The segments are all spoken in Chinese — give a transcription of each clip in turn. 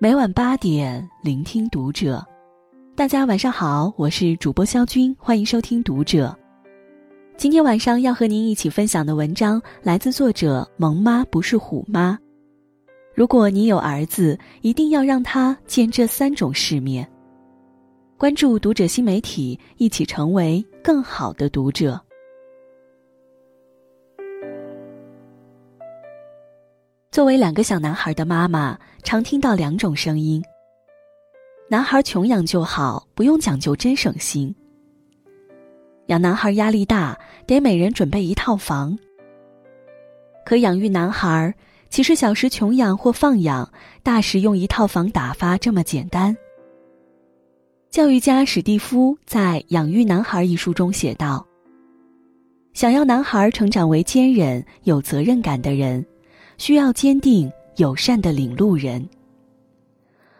每晚八点，聆听读者。大家晚上好，我是主播肖军，欢迎收听读者。今天晚上要和您一起分享的文章来自作者萌妈不是虎妈。如果你有儿子，一定要让他见这三种世面。关注读者新媒体，一起成为更好的读者。作为两个小男孩的妈妈，常听到两种声音：男孩穷养就好，不用讲究，真省心；养男孩压力大，得每人准备一套房。可养育男孩，其实小时穷养或放养，大时用一套房打发，这么简单。教育家史蒂夫在《养育男孩》一书中写道：“想要男孩成长为坚韧、有责任感的人。”需要坚定友善的领路人。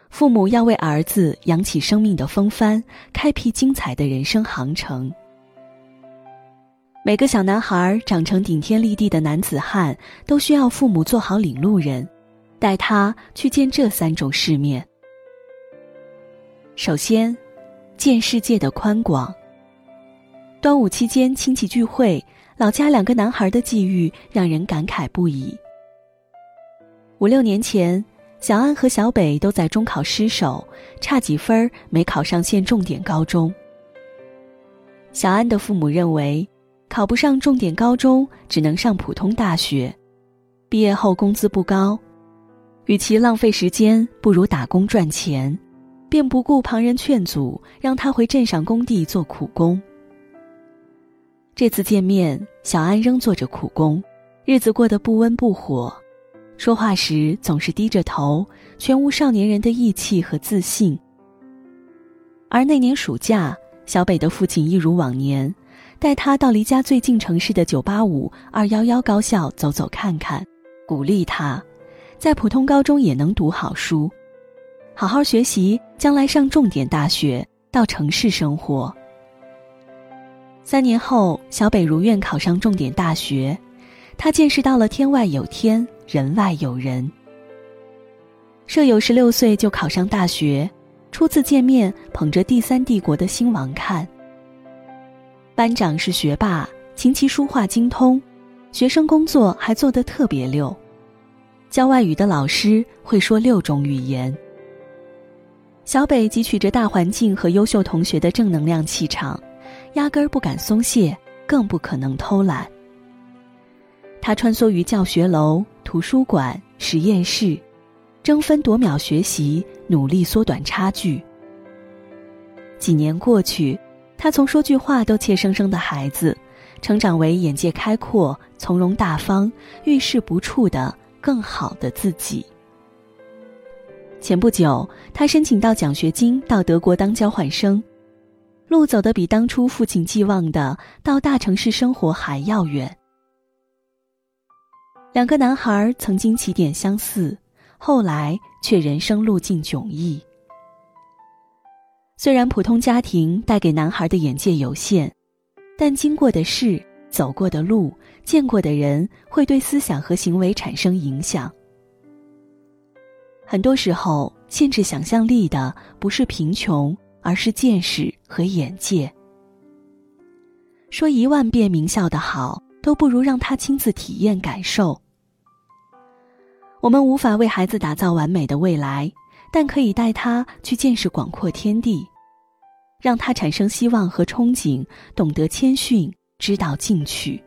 父母要为儿子扬起生命的风帆，开辟精彩的人生航程。每个小男孩长成顶天立地的男子汉，都需要父母做好领路人，带他去见这三种世面。首先，见世界的宽广。端午期间亲戚聚会，老家两个男孩的际遇让人感慨不已。五六年前，小安和小北都在中考失手，差几分没考上县重点高中。小安的父母认为，考不上重点高中，只能上普通大学，毕业后工资不高，与其浪费时间，不如打工赚钱，便不顾旁人劝阻，让他回镇上工地做苦工。这次见面，小安仍做着苦工，日子过得不温不火。说话时总是低着头，全无少年人的义气和自信。而那年暑假，小北的父亲一如往年，带他到离家最近城市的985、211高校走走看看，鼓励他，在普通高中也能读好书，好好学习，将来上重点大学，到城市生活。三年后，小北如愿考上重点大学，他见识到了天外有天。人外有人。舍友十六岁就考上大学，初次见面捧着第三帝国的兴亡看。班长是学霸，琴棋书画精通，学生工作还做得特别溜。教外语的老师会说六种语言。小北汲取着大环境和优秀同学的正能量气场，压根儿不敢松懈，更不可能偷懒。他穿梭于教学楼。图书馆、实验室，争分夺秒学习，努力缩短差距。几年过去，他从说句话都怯生生的孩子，成长为眼界开阔、从容大方、遇事不怵的更好的自己。前不久，他申请到奖学金到德国当交换生，路走得比当初父亲寄望的到大城市生活还要远。两个男孩曾经起点相似，后来却人生路径迥异。虽然普通家庭带给男孩的眼界有限，但经过的事、走过的路、见过的人，会对思想和行为产生影响。很多时候，限制想象力的不是贫穷，而是见识和眼界。说一万遍名校的好。都不如让他亲自体验感受。我们无法为孩子打造完美的未来，但可以带他去见识广阔天地，让他产生希望和憧憬，懂得谦逊，知道进取。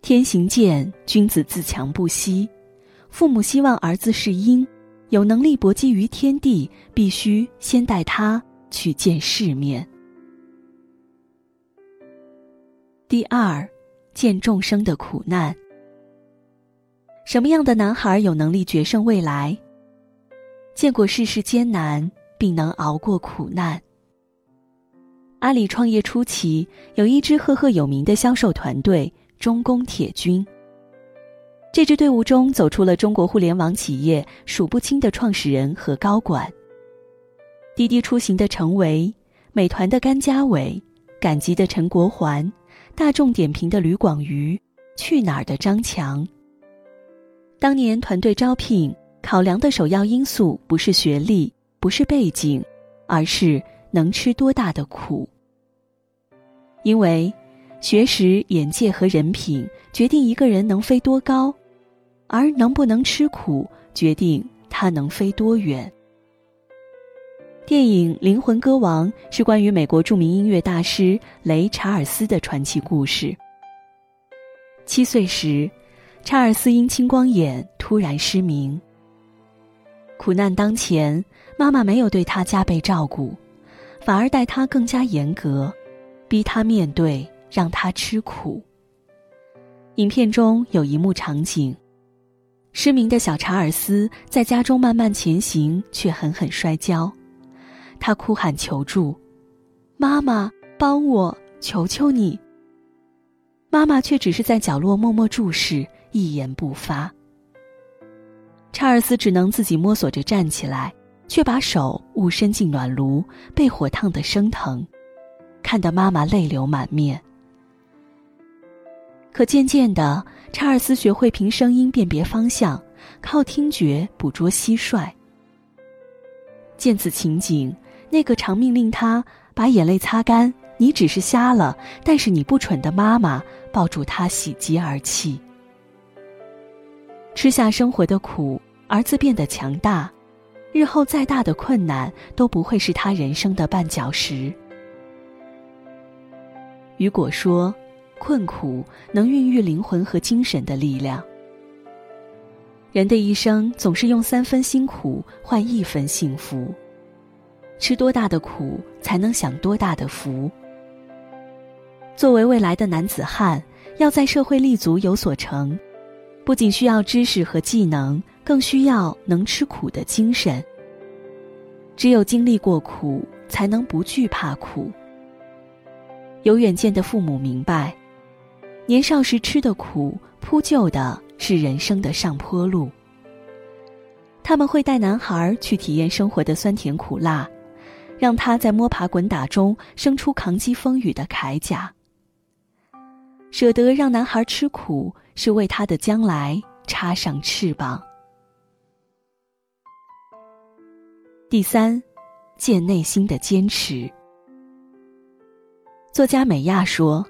天行健，君子自强不息。父母希望儿子是鹰，有能力搏击于天地，必须先带他去见世面。第二，见众生的苦难。什么样的男孩有能力决胜未来？见过世事艰难，并能熬过苦难。阿里创业初期，有一支赫赫有名的销售团队——中工铁军。这支队伍中，走出了中国互联网企业数不清的创始人和高管。滴滴出行的程维，美团的甘家伟，赶集的陈国环。大众点评的吕广瑜，去哪儿的张强。当年团队招聘，考量的首要因素不是学历，不是背景，而是能吃多大的苦。因为，学识、眼界和人品决定一个人能飞多高，而能不能吃苦决定他能飞多远。电影《灵魂歌王》是关于美国著名音乐大师雷查尔斯的传奇故事。七岁时，查尔斯因青光眼突然失明。苦难当前，妈妈没有对他加倍照顾，反而待他更加严格，逼他面对，让他吃苦。影片中有一幕场景：失明的小查尔斯在家中慢慢前行，却狠狠摔跤。他哭喊求助：“妈妈，帮我！求求你！”妈妈却只是在角落默默注视，一言不发。查尔斯只能自己摸索着站起来，却把手误伸进暖炉，被火烫得生疼，看得妈妈泪流满面。可渐渐的，查尔斯学会凭声音辨别方向，靠听觉捕捉蟋蟀。见此情景。那个常命令他把眼泪擦干，你只是瞎了，但是你不蠢的妈妈抱住他喜极而泣。吃下生活的苦，儿子变得强大，日后再大的困难都不会是他人生的绊脚石。雨果说：“困苦能孕育灵魂和精神的力量。人的一生总是用三分辛苦换一分幸福。”吃多大的苦，才能享多大的福。作为未来的男子汉，要在社会立足有所成，不仅需要知识和技能，更需要能吃苦的精神。只有经历过苦，才能不惧怕苦。有远见的父母明白，年少时吃的苦，铺就的是人生的上坡路。他们会带男孩去体验生活的酸甜苦辣。让他在摸爬滚打中生出抗击风雨的铠甲。舍得让男孩吃苦，是为他的将来插上翅膀。第三，见内心的坚持。作家美亚说：“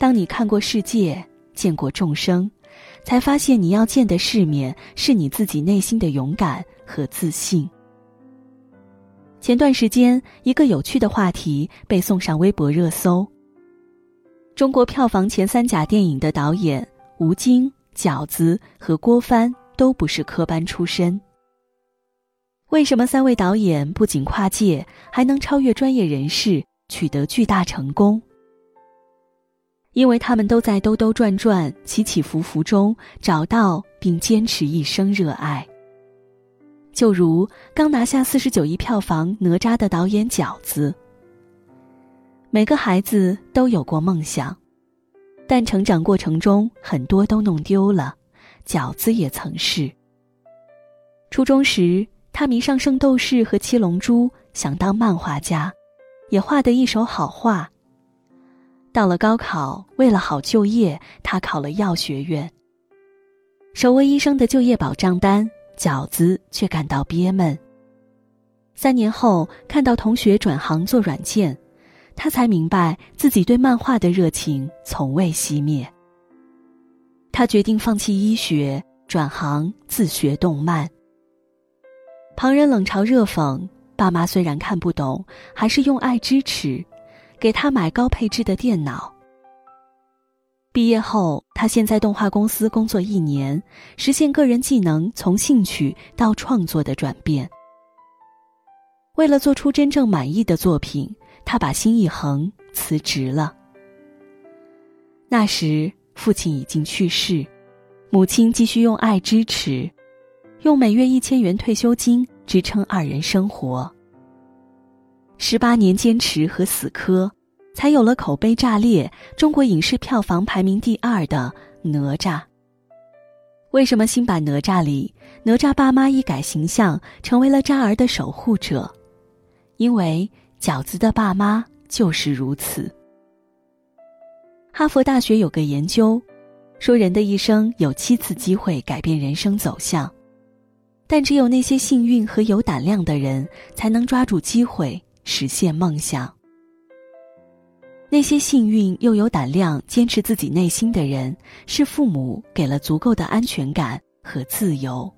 当你看过世界，见过众生，才发现你要见的世面是你自己内心的勇敢和自信。”前段时间，一个有趣的话题被送上微博热搜。中国票房前三甲电影的导演吴京、饺子和郭帆都不是科班出身。为什么三位导演不仅跨界，还能超越专业人士，取得巨大成功？因为他们都在兜兜转转、起起伏伏中找到并坚持一生热爱。就如刚拿下四十九亿票房《哪吒》的导演饺子。每个孩子都有过梦想，但成长过程中很多都弄丢了。饺子也曾是。初中时，他迷上《圣斗士》和《七龙珠》，想当漫画家，也画得一手好画。到了高考，为了好就业，他考了药学院。手握医生的就业保障单。饺子却感到憋闷。三年后，看到同学转行做软件，他才明白自己对漫画的热情从未熄灭。他决定放弃医学，转行自学动漫。旁人冷嘲热讽，爸妈虽然看不懂，还是用爱支持，给他买高配置的电脑。毕业后，他先在动画公司工作一年，实现个人技能从兴趣到创作的转变。为了做出真正满意的作品，他把心一横，辞职了。那时，父亲已经去世，母亲继续用爱支持，用每月一千元退休金支撑二人生活。十八年坚持和死磕。才有了口碑炸裂、中国影视票房排名第二的《哪吒》。为什么新版《哪吒》里哪吒爸妈一改形象，成为了渣儿的守护者？因为饺子的爸妈就是如此。哈佛大学有个研究，说人的一生有七次机会改变人生走向，但只有那些幸运和有胆量的人，才能抓住机会实现梦想。那些幸运又有胆量坚持自己内心的人，是父母给了足够的安全感和自由。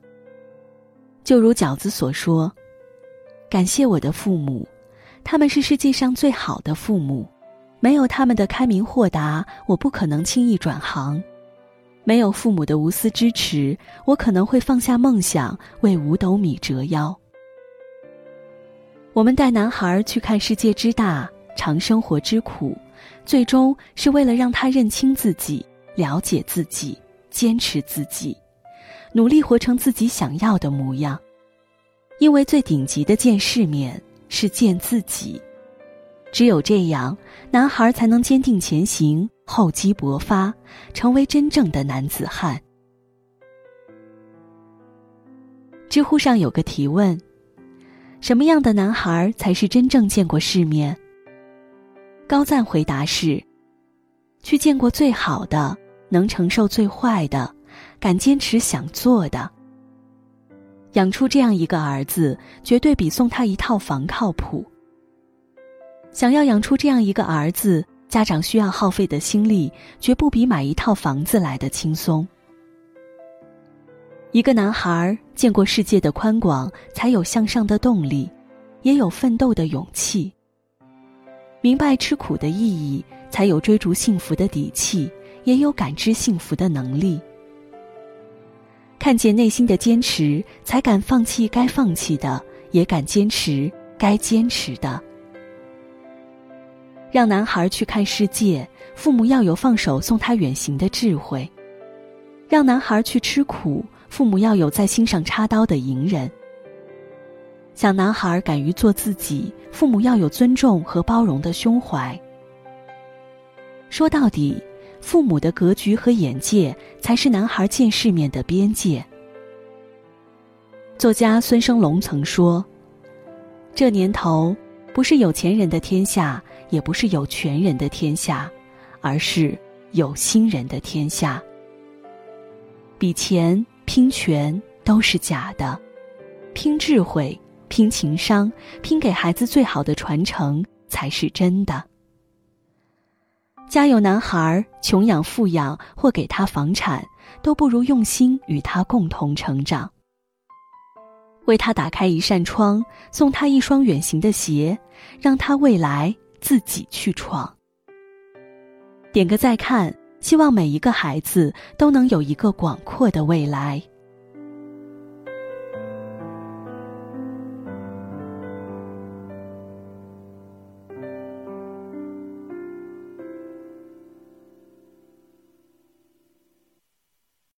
就如饺子所说：“感谢我的父母，他们是世界上最好的父母。没有他们的开明豁达，我不可能轻易转行；没有父母的无私支持，我可能会放下梦想，为五斗米折腰。”我们带男孩去看世界之大，尝生活之苦。最终是为了让他认清自己、了解自己、坚持自己，努力活成自己想要的模样。因为最顶级的见世面是见自己，只有这样，男孩才能坚定前行、厚积薄发，成为真正的男子汉。知乎上有个提问：什么样的男孩才是真正见过世面？高赞回答是：去见过最好的，能承受最坏的，敢坚持想做的。养出这样一个儿子，绝对比送他一套房靠谱。想要养出这样一个儿子，家长需要耗费的心力，绝不比买一套房子来的轻松。一个男孩见过世界的宽广，才有向上的动力，也有奋斗的勇气。明白吃苦的意义，才有追逐幸福的底气，也有感知幸福的能力。看见内心的坚持，才敢放弃该放弃的，也敢坚持该坚持的。让男孩去看世界，父母要有放手送他远行的智慧；让男孩去吃苦，父母要有在心上插刀的隐忍。小男孩敢于做自己，父母要有尊重和包容的胸怀。说到底，父母的格局和眼界才是男孩见世面的边界。作家孙生龙曾说：“这年头，不是有钱人的天下，也不是有权人的天下，而是有心人的天下。比钱、拼权都是假的，拼智慧。”拼情商，拼给孩子最好的传承才是真的。家有男孩，穷养、富养或给他房产，都不如用心与他共同成长。为他打开一扇窗，送他一双远行的鞋，让他未来自己去闯。点个再看，希望每一个孩子都能有一个广阔的未来。